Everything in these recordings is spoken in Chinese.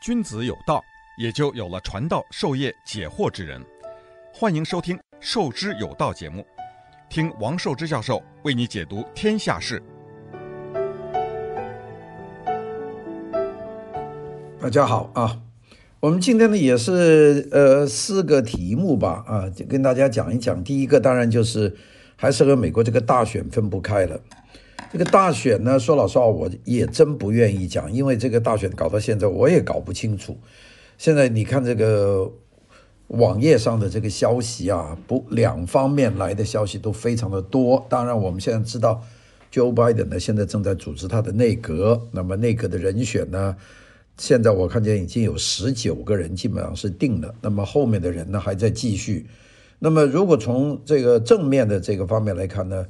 君子有道，也就有了传道授业解惑之人。欢迎收听《授之有道》节目，听王寿之教授为你解读天下事。大家好啊，我们今天呢也是呃四个题目吧啊，就跟大家讲一讲。第一个当然就是还是和美国这个大选分不开了。这个大选呢，说老实话，我也真不愿意讲，因为这个大选搞到现在，我也搞不清楚。现在你看这个网页上的这个消息啊，不，两方面来的消息都非常的多。当然，我们现在知道，Joe Biden 呢现在正在组织他的内阁，那么内阁的人选呢，现在我看见已经有十九个人基本上是定了，那么后面的人呢还在继续。那么如果从这个正面的这个方面来看呢，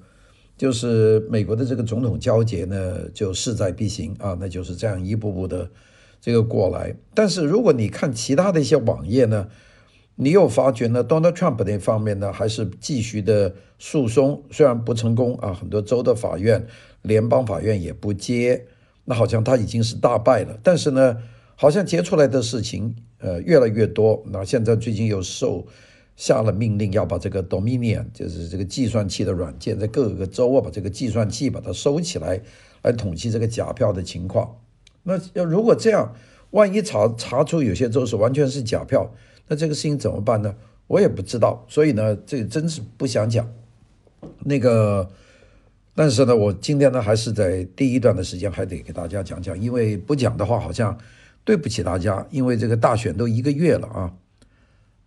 就是美国的这个总统交接呢，就势在必行啊，那就是这样一步步的这个过来。但是如果你看其他的一些网页呢，你又发觉呢，Donald Trump 那方面呢还是继续的诉讼，虽然不成功啊，很多州的法院、联邦法院也不接，那好像他已经是大败了。但是呢，好像结出来的事情呃越来越多。那现在最近又受。下了命令要把这个 Dominion，就是这个计算器的软件，在各个州啊，把这个计算器把它收起来，来统计这个假票的情况。那要如果这样，万一查查出有些州是完全是假票，那这个事情怎么办呢？我也不知道。所以呢，这真是不想讲。那个，但是呢，我今天呢，还是在第一段的时间还得给大家讲讲，因为不讲的话好像对不起大家，因为这个大选都一个月了啊。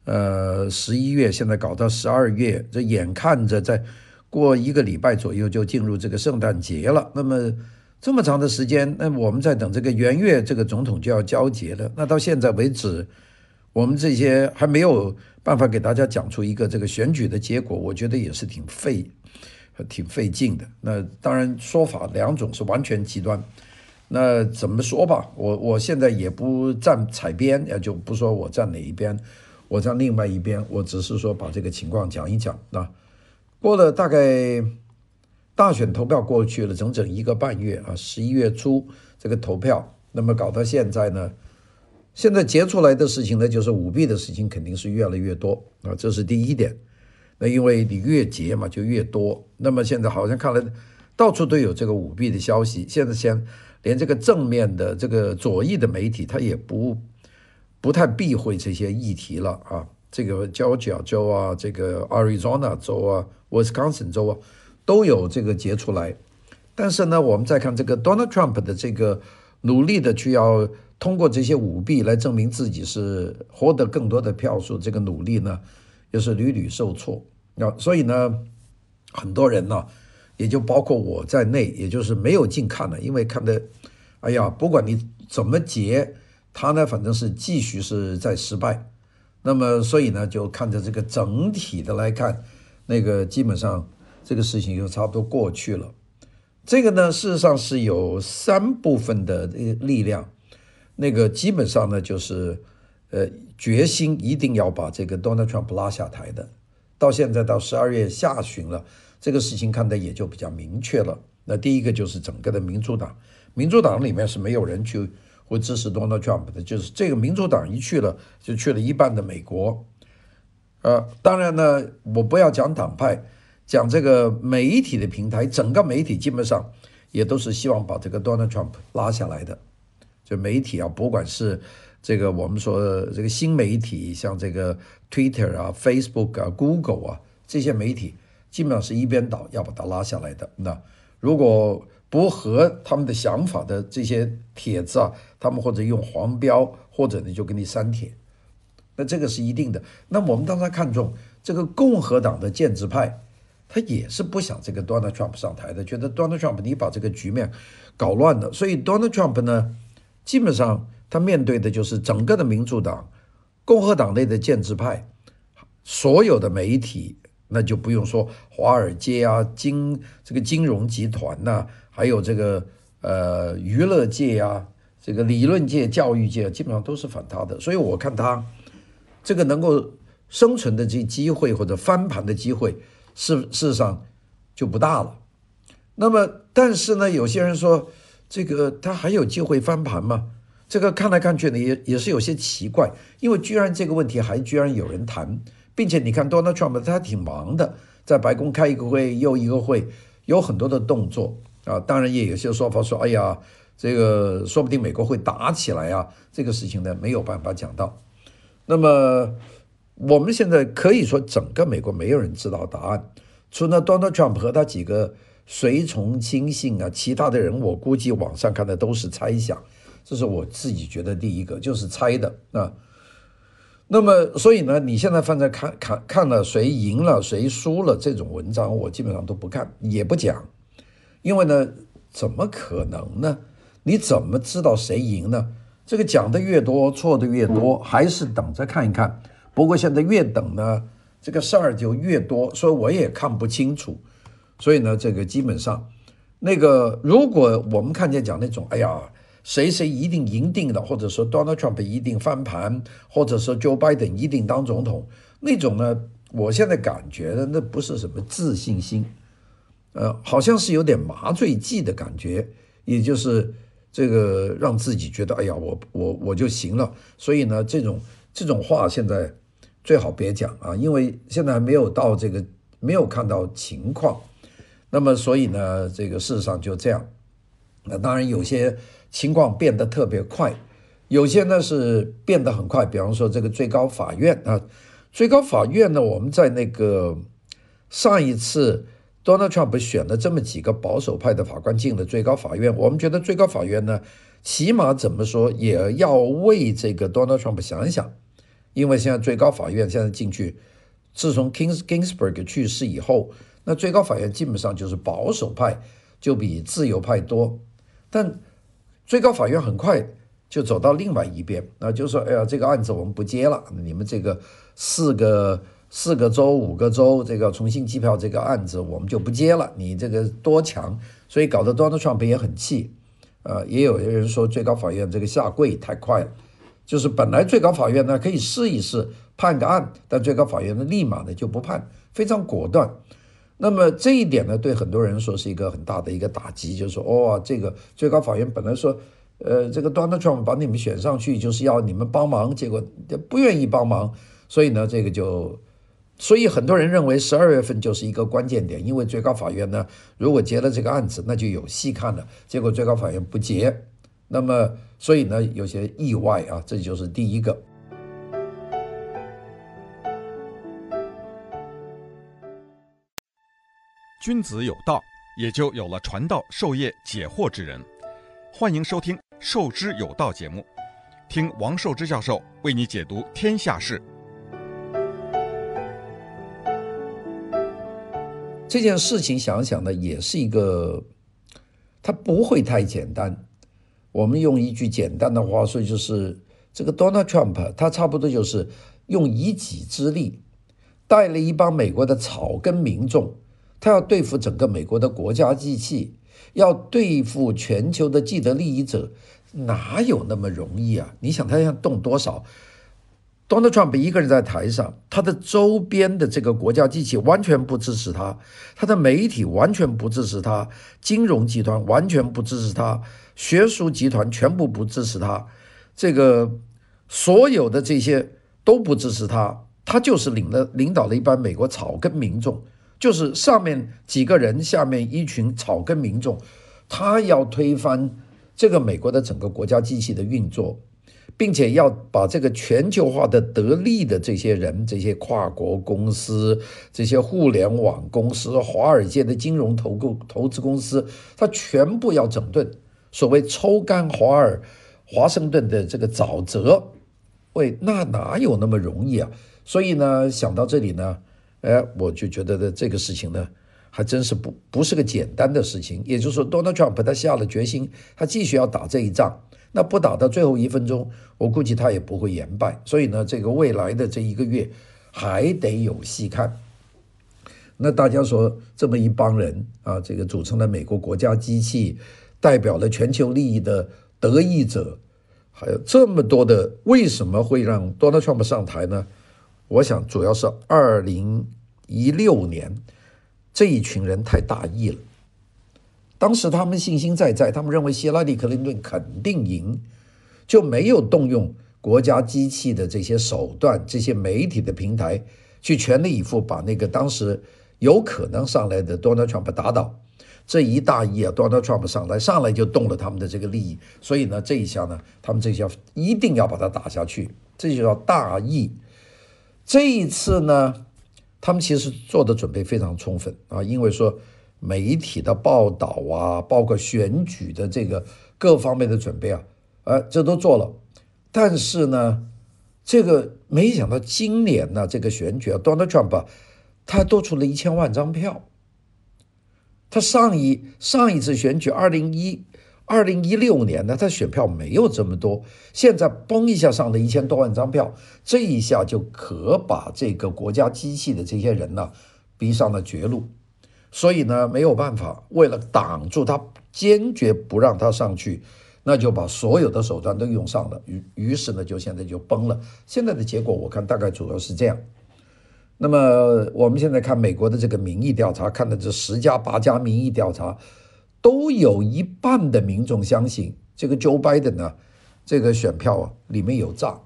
呃，十一月现在搞到十二月，这眼看着再过一个礼拜左右就进入这个圣诞节了。那么这么长的时间，那我们在等这个元月，这个总统就要交接了。那到现在为止，我们这些还没有办法给大家讲出一个这个选举的结果，我觉得也是挺费，挺费劲的。那当然说法两种是完全极端。那怎么说吧，我我现在也不站采边，也就不说我站哪一边。我在另外一边，我只是说把这个情况讲一讲啊。过了大概大选投票过去了整整一个半月啊，十一月初这个投票，那么搞到现在呢，现在结出来的事情呢，就是舞弊的事情肯定是越来越多啊，这是第一点。那因为你越结嘛，就越多。那么现在好像看来到处都有这个舞弊的消息，现在先连这个正面的这个左翼的媒体，他也不。不太避讳这些议题了啊，这个交角州啊，这个 Arizona 州啊，Wisconsin 州啊，都有这个结出来。但是呢，我们再看这个 Donald Trump 的这个努力的去要通过这些舞弊来证明自己是获得更多的票数，这个努力呢，又是屡屡受挫。那所以呢，很多人呢，也就包括我在内，也就是没有进看了，因为看的，哎呀，不管你怎么结。他呢，反正是继续是在失败，那么所以呢，就看着这个整体的来看，那个基本上这个事情就差不多过去了。这个呢，事实上是有三部分的力量，那个基本上呢就是呃决心一定要把这个 Donald Trump 拉下台的。到现在到十二月下旬了，这个事情看的也就比较明确了。那第一个就是整个的民主党，民主党里面是没有人去。会支持 Donald Trump 的，就是这个民主党一去了，就去了一半的美国。呃，当然呢，我不要讲党派，讲这个媒体的平台，整个媒体基本上也都是希望把这个 Donald Trump 拉下来的。就媒体啊，不管是这个我们说这个新媒体，像这个 Twitter 啊、Facebook 啊、Google 啊这些媒体，基本上是一边倒，要把它拉下来的。那如果不合他们的想法的这些帖子啊，他们或者用黄标，或者呢就给你删帖，那这个是一定的。那我们当然看重这个共和党的建制派，他也是不想这个 Donald Trump 上台的，觉得 Donald Trump 你把这个局面搞乱了。所以 Donald Trump 呢，基本上他面对的就是整个的民主党、共和党内的建制派，所有的媒体。那就不用说华尔街啊，金这个金融集团呐、还有这个呃娱乐界啊，这个理论界、教育界，基本上都是反他的。所以我看他这个能够生存的这机会或者翻盘的机会，事事实上就不大了。那么，但是呢，有些人说这个他还有机会翻盘吗？这个看来看去呢，也也是有些奇怪，因为居然这个问题还居然有人谈，并且你看 Donald Trump 他挺忙的，在白宫开一个会又一个会，有很多的动作啊。当然也有些说法说，哎呀，这个说不定美国会打起来啊，这个事情呢没有办法讲到。那么我们现在可以说，整个美国没有人知道答案，除了 Donald Trump 和他几个随从亲信啊，其他的人我估计网上看的都是猜想。这是我自己觉得第一个就是猜的啊，那么所以呢，你现在放在看看看了谁赢了谁输了这种文章，我基本上都不看也不讲，因为呢，怎么可能呢？你怎么知道谁赢呢？这个讲的越多，错的越多，还是等着看一看。不过现在越等呢，这个事儿就越多，所以我也看不清楚。所以呢，这个基本上，那个如果我们看见讲那种，哎呀。谁谁一定赢定了，或者说 Donald Trump 一定翻盘，或者说 Joe Biden 一定当总统，那种呢，我现在感觉的那不是什么自信心，呃，好像是有点麻醉剂的感觉，也就是这个让自己觉得，哎呀，我我我就行了。所以呢，这种这种话现在最好别讲啊，因为现在还没有到这个，没有看到情况。那么所以呢，这个事实上就这样。那当然有些。情况变得特别快，有些呢是变得很快，比方说这个最高法院啊，最高法院呢，我们在那个上一次 Donald Trump 选了这么几个保守派的法官进了最高法院，我们觉得最高法院呢，起码怎么说也要为这个 Donald Trump 想一想，因为现在最高法院现在进去，自从 Kings Ginsburg 去世以后，那最高法院基本上就是保守派就比自由派多，但。最高法院很快就走到另外一边，那就说：“哎呀，这个案子我们不接了，你们这个四个四个州、五个州这个重新计票这个案子我们就不接了，你这个多强，所以搞得 Donald Trump 也很气。呃，也有人说最高法院这个下跪太快了，就是本来最高法院呢可以试一试判个案，但最高法院呢立马呢就不判，非常果断。”那么这一点呢，对很多人说是一个很大的一个打击，就是说，哦，这个最高法院本来说，呃，这个 Donald Trump 把你们选上去就是要你们帮忙，结果不愿意帮忙，所以呢，这个就，所以很多人认为十二月份就是一个关键点，因为最高法院呢，如果结了这个案子，那就有戏看了。结果最高法院不结，那么所以呢，有些意外啊，这就是第一个。君子有道，也就有了传道授业解惑之人。欢迎收听《授之有道》节目，听王寿之教授为你解读天下事。这件事情想想呢，也是一个，它不会太简单。我们用一句简单的话说，就是这个 Donald Trump，他差不多就是用一己之力，带了一帮美国的草根民众。他要对付整个美国的国家机器，要对付全球的既得利益者，哪有那么容易啊？你想他要动多少？Donald Trump 一个人在台上，他的周边的这个国家机器完全不支持他，他的媒体完全不支持他，金融集团完全不支持他，学术集团全部不支持他，这个所有的这些都不支持他，他就是领了领导了一般美国草根民众。就是上面几个人，下面一群草根民众，他要推翻这个美国的整个国家机器的运作，并且要把这个全球化的得利的这些人、这些跨国公司、这些互联网公司、华尔街的金融投顾投资公司，他全部要整顿，所谓抽干华尔华盛顿的这个沼泽。喂，那哪有那么容易啊？所以呢，想到这里呢。哎，我就觉得的这个事情呢，还真是不不是个简单的事情。也就是说，Donald Trump 他下了决心，他继续要打这一仗，那不打到最后一分钟，我估计他也不会言败。所以呢，这个未来的这一个月还得有戏看。那大家说，这么一帮人啊，这个组成了美国国家机器，代表了全球利益的得益者，还有这么多的，为什么会让 Donald Trump 上台呢？我想主要是二零一六年这一群人太大意了。当时他们信心在在，他们认为希拉里·克林顿肯定赢，就没有动用国家机器的这些手段，这些媒体的平台去全力以赴把那个当时有可能上来的 Donald Trump 打倒。这一大意啊，Donald Trump 上来上来就动了他们的这个利益，所以呢，这一下呢，他们这一下一定要把它打下去，这就叫大意。这一次呢，他们其实做的准备非常充分啊，因为说媒体的报道啊，包括选举的这个各方面的准备啊，呃，这都做了。但是呢，这个没想到今年呢，这个选举啊，Donald Trump 啊，他多出了一千万张票。他上一上一次选举，二零一二零一六年呢，他选票没有这么多，现在嘣一下上了一千多万张票，这一下就可把这个国家机器的这些人呢逼上了绝路，所以呢没有办法，为了挡住他，坚决不让他上去，那就把所有的手段都用上了，于于是呢就现在就崩了。现在的结果我看大概主要是这样。那么我们现在看美国的这个民意调查，看的这十家八家民意调查，都有一半的民众相信这个 Joe Biden 呢，这个选票啊里面有诈。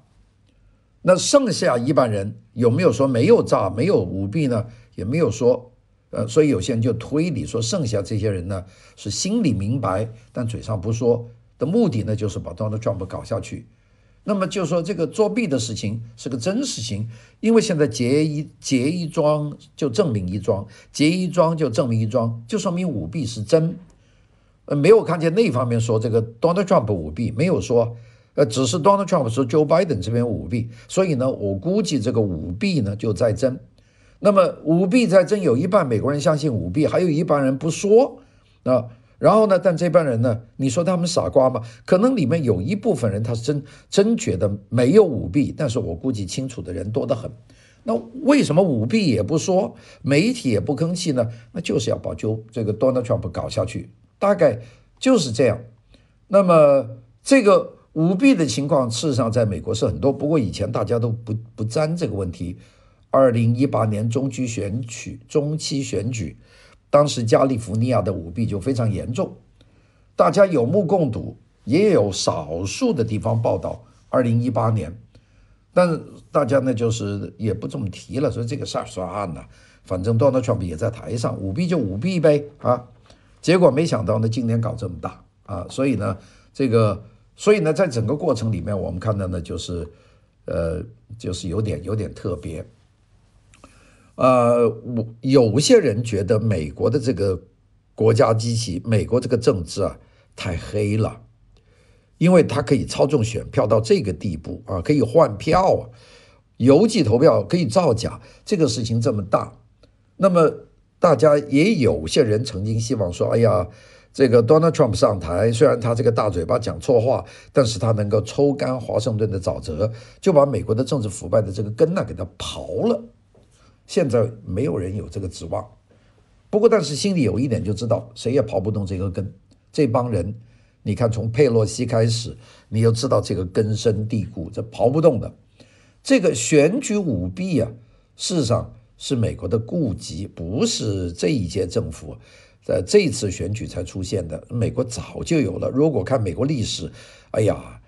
那剩下一半人有没有说没有诈、没有舞弊呢？也没有说。呃，所以有些人就推理说，剩下这些人呢是心里明白，但嘴上不说的目的呢，就是把 Donald Trump 搞下去。那么就说这个作弊的事情是个真实情，因为现在结一结一桩就证明一桩，结一桩就证明一桩，就说明舞弊是真。呃，没有看见那方面说这个 Donald Trump 舞弊，没有说，呃，只是 Donald Trump 说 Joe Biden 这边舞弊，所以呢，我估计这个舞弊呢就在真。那么舞弊在真，有一半美国人相信舞弊，还有一半人不说啊。然后呢？但这帮人呢？你说他们傻瓜吗？可能里面有一部分人他是真真觉得没有舞弊，但是我估计清楚的人多得很。那为什么舞弊也不说，媒体也不吭气呢？那就是要把就这个 Donald Trump 搞下去，大概就是这样。那么这个舞弊的情况，事实上在美国是很多，不过以前大家都不不沾这个问题。二零一八年中期选举，中期选举。当时加利福尼亚的舞弊就非常严重，大家有目共睹，也有少数的地方报道。二零一八年，但是大家呢就是也不这么提了，说这个事儿算了，反正 Donald Trump 也在台上，舞弊就舞弊呗啊。结果没想到呢，今年搞这么大啊，所以呢，这个所以呢，在整个过程里面，我们看到呢，就是呃，就是有点有点特别。呃，我有些人觉得美国的这个国家机器，美国这个政治啊太黑了，因为它可以操纵选票到这个地步啊，可以换票啊，邮寄投票可以造假，这个事情这么大，那么大家也有些人曾经希望说，哎呀，这个 Donald Trump 上台，虽然他这个大嘴巴讲错话，但是他能够抽干华盛顿的沼泽，就把美国的政治腐败的这个根呢给他刨了。现在没有人有这个指望，不过但是心里有一点就知道，谁也刨不动这个根。这帮人，你看从佩洛西开始，你就知道这个根深蒂固，这刨不动的。这个选举舞弊啊，事实上是美国的痼疾，不是这一届政府在这次选举才出现的。美国早就有了。如果看美国历史，哎呀，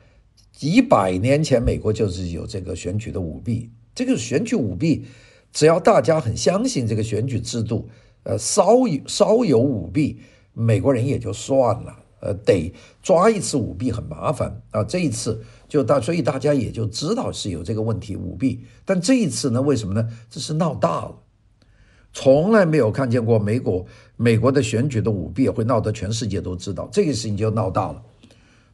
几百年前美国就是有这个选举的舞弊。这个选举舞弊。只要大家很相信这个选举制度，呃，稍有稍有舞弊，美国人也就算了，呃，得抓一次舞弊很麻烦啊。这一次就大，所以大家也就知道是有这个问题舞弊。但这一次呢，为什么呢？这是闹大了，从来没有看见过美国美国的选举的舞弊会闹得全世界都知道，这个事情就闹大了。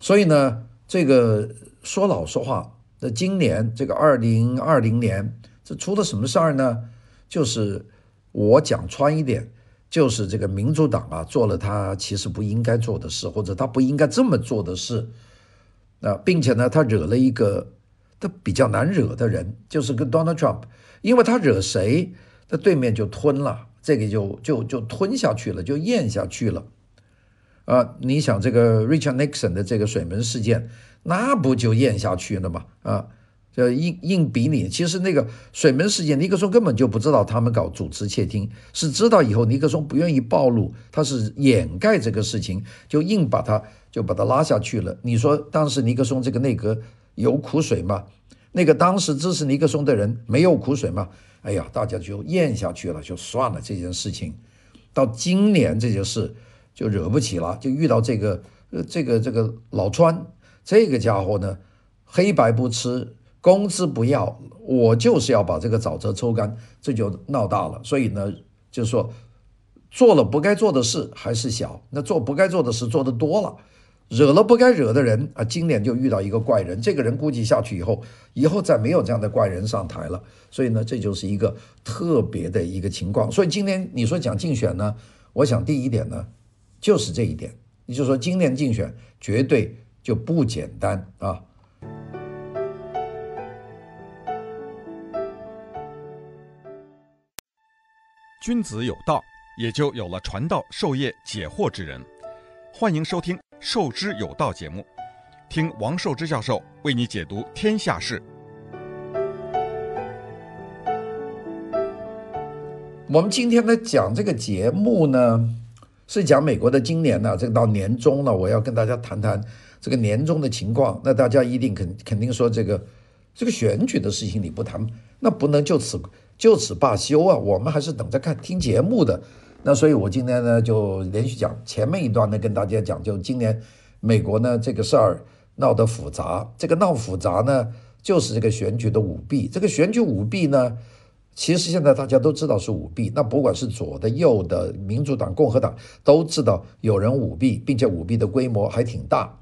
所以呢，这个说老实话，那今年这个二零二零年。这出了什么事儿呢？就是我讲穿一点，就是这个民主党啊做了他其实不应该做的事，或者他不应该这么做的事。啊，并且呢，他惹了一个他比较难惹的人，就是跟 Donald Trump，因为他惹谁，他对面就吞了，这个就就就吞下去了，就咽下去了。啊，你想这个 Richard Nixon 的这个水门事件，那不就咽下去了吗？啊。就硬硬逼你，其实那个水门事件，尼克松根本就不知道他们搞主持窃听，是知道以后尼克松不愿意暴露，他是掩盖这个事情，就硬把他就把他拉下去了。你说当时尼克松这个内阁有苦水吗？那个当时支持尼克松的人没有苦水吗？哎呀，大家就咽下去了，就算了这件事情。到今年这件事就惹不起了，就遇到这个呃这个这个老川这个家伙呢，黑白不吃，工资不要，我就是要把这个沼泽抽干，这就闹大了。所以呢，就是说做了不该做的事还是小，那做不该做的事做得多了。惹了不该惹的人啊！今年就遇到一个怪人，这个人估计下去以后，以后再没有这样的怪人上台了。所以呢，这就是一个特别的一个情况。所以今年你说讲竞选呢，我想第一点呢，就是这一点，也就是说今年竞选绝对就不简单啊。君子有道，也就有了传道授业解惑之人。欢迎收听。授之有道节目，听王寿之教授为你解读天下事。我们今天呢讲这个节目呢，是讲美国的今年呢，这个到年终了，我要跟大家谈谈这个年终的情况。那大家一定肯肯定说，这个这个选举的事情你不谈，那不能就此就此罢休啊！我们还是等着看听节目的。那所以，我今天呢就连续讲前面一段呢，跟大家讲，就今年美国呢这个事儿闹得复杂，这个闹复杂呢，就是这个选举的舞弊。这个选举舞弊呢，其实现在大家都知道是舞弊。那不管是左的、右的，民主党、共和党都知道有人舞弊，并且舞弊的规模还挺大。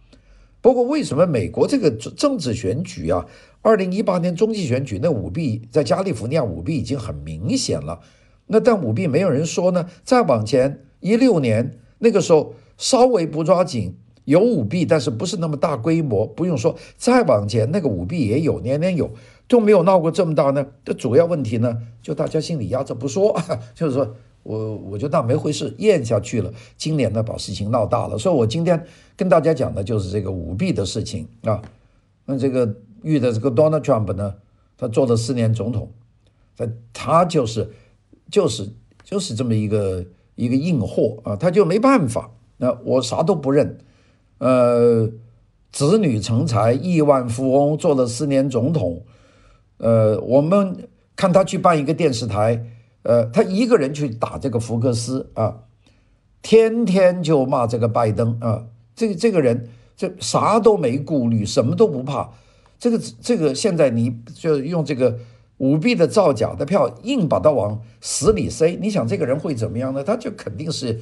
不过，为什么美国这个政治选举啊，二零一八年中期选举那舞弊，在加利福尼亚舞弊已经很明显了。那但舞弊没有人说呢？再往前一六年那个时候稍微不抓紧有舞弊，但是不是那么大规模。不用说，再往前那个舞弊也有，年年有，都没有闹过这么大呢。这主要问题呢，就大家心里压着不说，就是说我我就当没回事，咽下去了。今年呢，把事情闹大了，所以我今天跟大家讲的就是这个舞弊的事情啊。那这个遇的这个 Donald Trump 呢，他做了四年总统，他他就是。就是就是这么一个一个硬货啊，他就没办法。那我啥都不认，呃，子女成才，亿万富翁，做了四年总统。呃，我们看他去办一个电视台，呃，他一个人去打这个福克斯啊，天天就骂这个拜登啊，这这个人这啥都没顾虑，什么都不怕。这个这个现在你就用这个。舞弊的造假的票，硬把他往死里塞。你想这个人会怎么样呢？他就肯定是，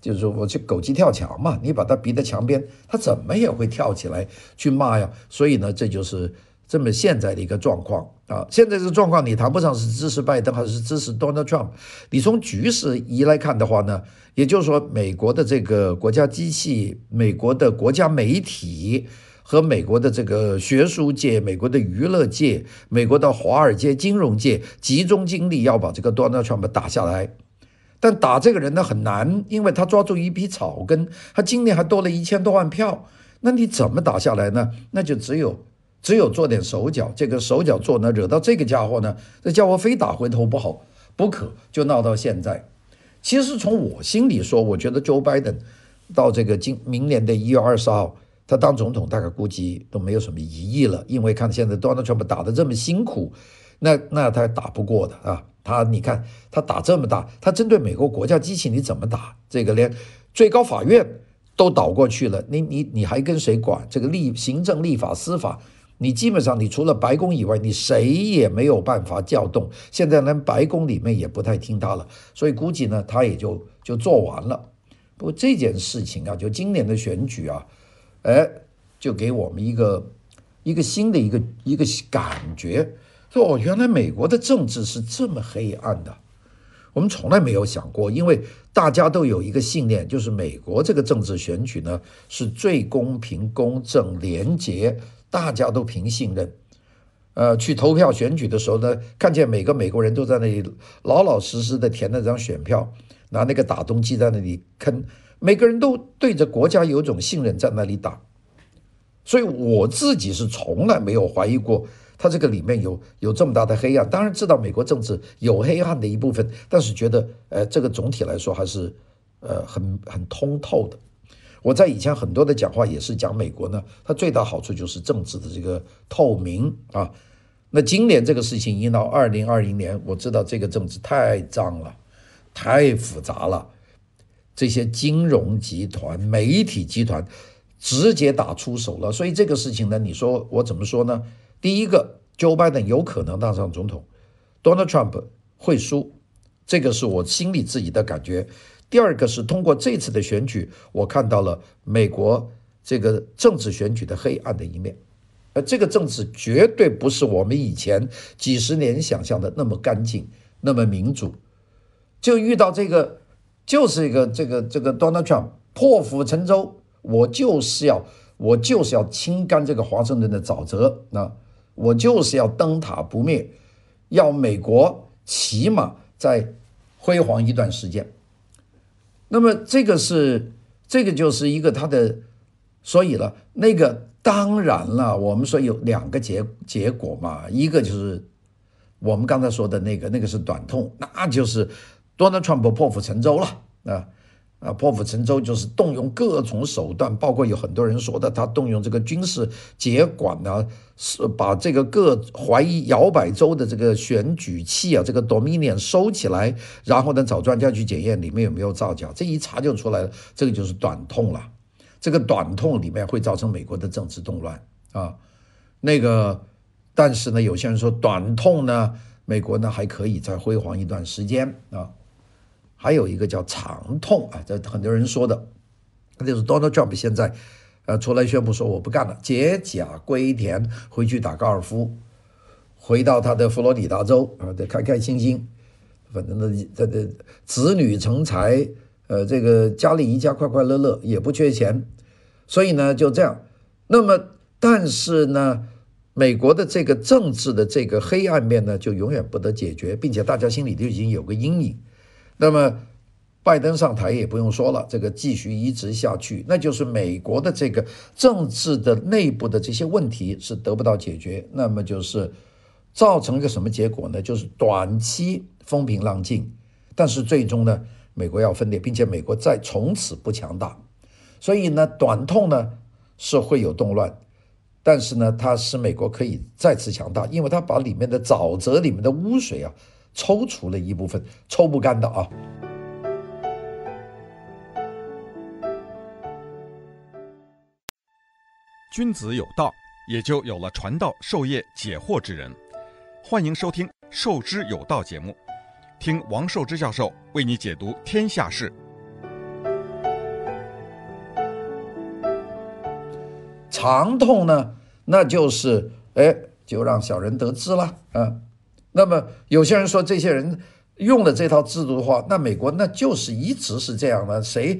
就是说我去狗急跳墙嘛。你把他逼到墙边，他怎么也会跳起来去骂呀。所以呢，这就是这么现在的一个状况啊。现在这状况，你谈不上是支持拜登还是支持 Donald Trump。你从局势一来看的话呢，也就是说，美国的这个国家机器，美国的国家媒体。和美国的这个学术界、美国的娱乐界、美国的华尔街金融界集中精力要把这个 Donald Trump 打下来，但打这个人呢很难，因为他抓住一批草根，他今年还多了一千多万票，那你怎么打下来呢？那就只有只有做点手脚，这个手脚做呢，惹到这个家伙呢，这家伙非打回头不好不可，就闹到现在。其实从我心里说，我觉得 Joe Biden 到这个今明年的一月二十号。他当总统大概估计都没有什么疑义了，因为看现在 Donald Trump 打得这么辛苦，那那他打不过的啊。他你看他打这么大，他针对美国国家机器你怎么打？这个连最高法院都倒过去了，你你你还跟谁管？这个立行政、立法、司法，你基本上你除了白宫以外，你谁也没有办法叫动。现在连白宫里面也不太听他了，所以估计呢，他也就就做完了。不过这件事情啊，就今年的选举啊。哎，就给我们一个一个新的一个一个感觉，说哦，原来美国的政治是这么黑暗的，我们从来没有想过，因为大家都有一个信念，就是美国这个政治选举呢是最公平、公正、廉洁，大家都凭信任。呃，去投票选举的时候呢，看见每个美国人都在那里老老实实的填那张选票，拿那个打洞机在那里坑。每个人都对着国家有种信任，在那里打，所以我自己是从来没有怀疑过他这个里面有有这么大的黑暗。当然知道美国政治有黑暗的一部分，但是觉得呃这个总体来说还是呃很很通透的。我在以前很多的讲话也是讲美国呢，它最大好处就是政治的这个透明啊。那今年这个事情一到二零二零年，我知道这个政治太脏了，太复杂了，这些金融集团、媒体集团直接打出手了。所以这个事情呢，你说我怎么说呢？第一个，Joe Biden 有可能当上总统，Donald Trump 会输，这个是我心里自己的感觉。第二个是通过这次的选举，我看到了美国这个政治选举的黑暗的一面，而这个政治绝对不是我们以前几十年想象的那么干净、那么民主。就遇到这个，就是一个这个这个 Donald Trump 破釜沉舟，我就是要我就是要清干这个华盛顿的沼泽，那我就是要灯塔不灭，要美国起码再辉煌一段时间。那么这个是，这个就是一个他的，所以了，那个当然了，我们说有两个结结果嘛，一个就是我们刚才说的那个，那个是短痛，那就是 Donald Trump 破釜沉舟了啊。啊，破釜沉舟就是动用各种手段，包括有很多人说的，他动用这个军事接管呢，是把这个各怀疑摇摆州的这个选举器啊，这个 Dominion 收起来，然后呢找专家去检验里面有没有造假，这一查就出来了，这个就是短痛了。这个短痛里面会造成美国的政治动乱啊。那个，但是呢，有些人说短痛呢，美国呢还可以再辉煌一段时间啊。还有一个叫长痛啊，这很多人说的，那就是 Donald Trump 现在，呃，出来宣布说我不干了，解甲归田，回去打高尔夫，回到他的佛罗里达州啊，得开开心心，反正呢，他的子女成才，呃，这个家里一家快快乐乐，也不缺钱，所以呢，就这样。那么，但是呢，美国的这个政治的这个黑暗面呢，就永远不得解决，并且大家心里就已经有个阴影。那么，拜登上台也不用说了，这个继续一直下去，那就是美国的这个政治的内部的这些问题是得不到解决，那么就是造成一个什么结果呢？就是短期风平浪静，但是最终呢，美国要分裂，并且美国再从此不强大，所以呢，短痛呢是会有动乱，但是呢，它使美国可以再次强大，因为它把里面的沼泽里面的污水啊。抽除了一部分，抽不干的啊。君子有道，也就有了传道授业解惑之人。欢迎收听《授之有道》节目，听王寿之教授为你解读天下事。长痛呢，那就是哎，就让小人得志了啊。那么有些人说，这些人用了这套制度的话，那美国那就是一直是这样的，谁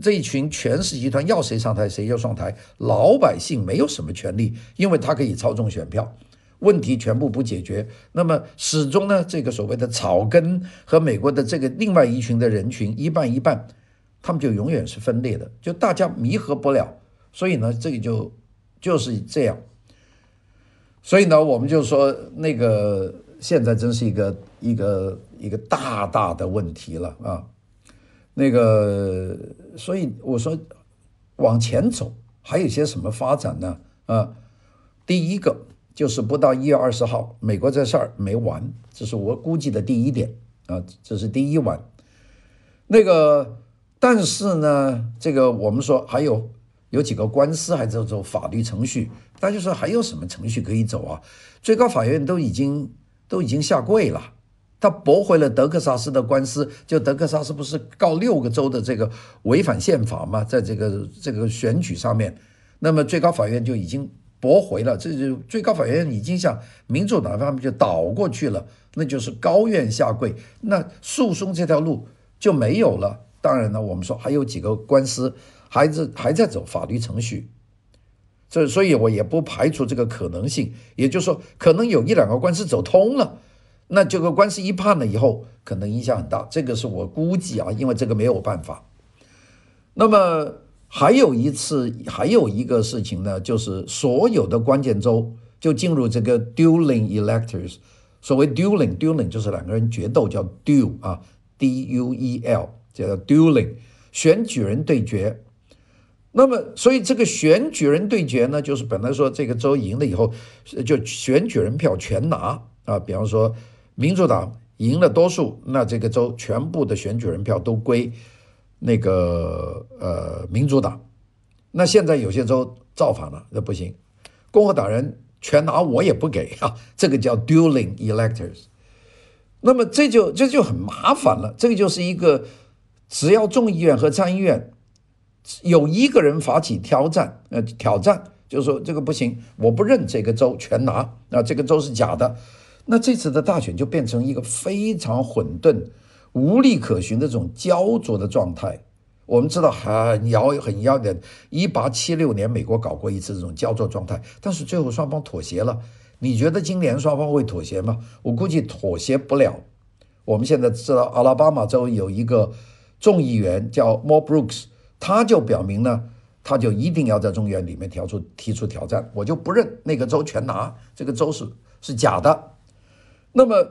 这一群权势集团要谁上台谁就上台，老百姓没有什么权利，因为他可以操纵选票，问题全部不解决。那么始终呢，这个所谓的草根和美国的这个另外一群的人群一半一半，他们就永远是分裂的，就大家弥合不了。所以呢，这个就就是这样。所以呢，我们就说那个。现在真是一个一个一个大大的问题了啊！那个，所以我说往前走还有些什么发展呢？啊，第一个就是不到一月二十号，美国这事儿没完，这是我估计的第一点啊，这是第一完。那个，但是呢，这个我们说还有有几个官司还在走法律程序，大家说还有什么程序可以走啊？最高法院都已经。都已经下跪了，他驳回了德克萨斯的官司。就德克萨斯不是告六个州的这个违反宪法吗？在这个这个选举上面，那么最高法院就已经驳回了。这就最高法院已经向民主党方面就倒过去了，那就是高院下跪，那诉讼这条路就没有了。当然呢，我们说还有几个官司还是还在走法律程序。这所以，我也不排除这个可能性。也就是说，可能有一两个官司走通了，那这个官司一判了以后，可能影响很大。这个是我估计啊，因为这个没有办法。那么还有一次，还有一个事情呢，就是所有的关键州就进入这个 dueling electors。所谓 dueling，dueling 就是两个人决斗，叫 duel 啊，D U E L，叫 dueling，选举人对决。那么，所以这个选举人对决呢，就是本来说这个州赢了以后，就选举人票全拿啊。比方说，民主党赢了多数，那这个州全部的选举人票都归那个呃民主党。那现在有些州造反了，那不行，共和党人全拿，我也不给 啊。这个叫 dueling electors。那么这就这就很麻烦了。这个就是一个，只要众议院和参议院。有一个人发起挑战，呃，挑战就是说这个不行，我不认这个州全拿，那这个州是假的，那这次的大选就变成一个非常混沌、无力可循的这种焦灼的状态。我们知道很遥很遥远，一八七六年美国搞过一次这种焦灼状态，但是最后双方妥协了。你觉得今年双方会妥协吗？我估计妥协不了。我们现在知道阿拉巴马州有一个众议员叫 Mo Brooks。他就表明呢，他就一定要在众议院里面挑出提出挑战，我就不认那个州全拿，这个州是是假的。那么，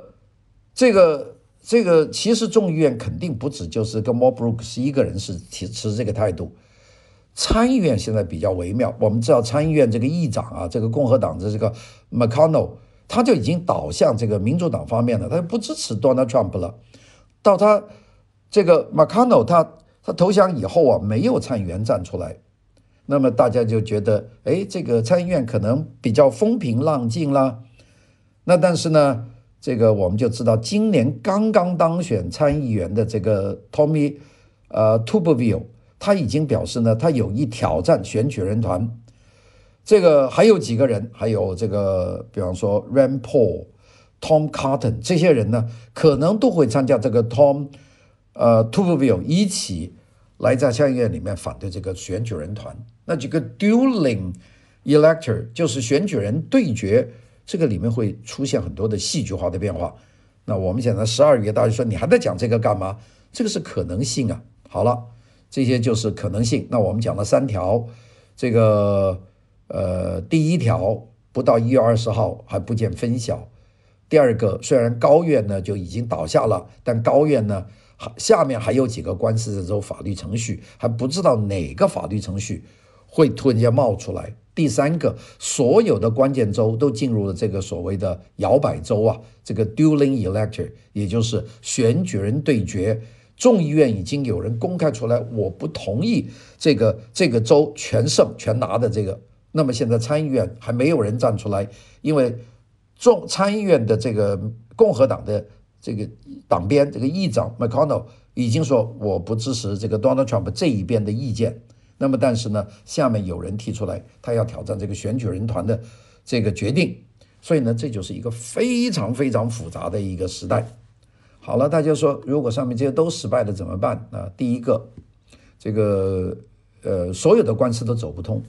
这个这个其实众议院肯定不止就是跟 Mo Brooks 一个人是持持这个态度。参议院现在比较微妙，我们知道参议院这个议长啊，这个共和党的这个 McConnell，他就已经倒向这个民主党方面了，他就不支持 Donald Trump 了。到他这个 McConnell 他。他投降以后啊，没有参议员站出来，那么大家就觉得，哎，这个参议院可能比较风平浪静啦。那但是呢，这个我们就知道，今年刚刚当选参议员的这个 Tommy 呃 Tuberville，他已经表示呢，他有意挑战选举人团。这个还有几个人，还有这个，比方说 Rand Paul、Tom Cotton 这些人呢，可能都会参加这个 Tom。呃 t u b e v i l l e 一起来在参议院里面反对这个选举人团，那这个 dueling elector 就是选举人对决，这个里面会出现很多的戏剧化的变化。那我们现在十二月，大家说你还在讲这个干嘛？这个是可能性啊。好了，这些就是可能性。那我们讲了三条，这个呃，第一条不到一月二十号还不见分晓。第二个，虽然高院呢就已经倒下了，但高院呢。下面还有几个官司的这种法律程序，还不知道哪个法律程序会突然间冒出来。第三个，所有的关键州都进入了这个所谓的摇摆州啊，这个 dueling elector，也就是选举人对决。众议院已经有人公开出来，我不同意这个这个州全胜全拿的这个。那么现在参议院还没有人站出来，因为众参议院的这个共和党的。这个党鞭这个议长 McConnell 已经说我不支持这个 Donald Trump 这一边的意见。那么，但是呢，下面有人提出来，他要挑战这个选举人团的这个决定。所以呢，这就是一个非常非常复杂的一个时代。好了，大家说，如果上面这些都失败了怎么办？啊，第一个，这个呃，所有的官司都走不通；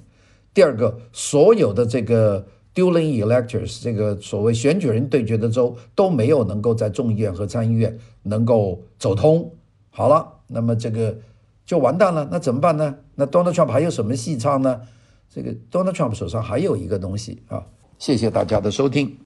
第二个，所有的这个。Dueling electors，这个所谓选举人对决的州都没有能够在众议院和参议院能够走通。好了，那么这个就完蛋了。那怎么办呢？那 Donald Trump 还有什么戏唱呢？这个 Donald Trump 手上还有一个东西啊。谢谢大家的收听。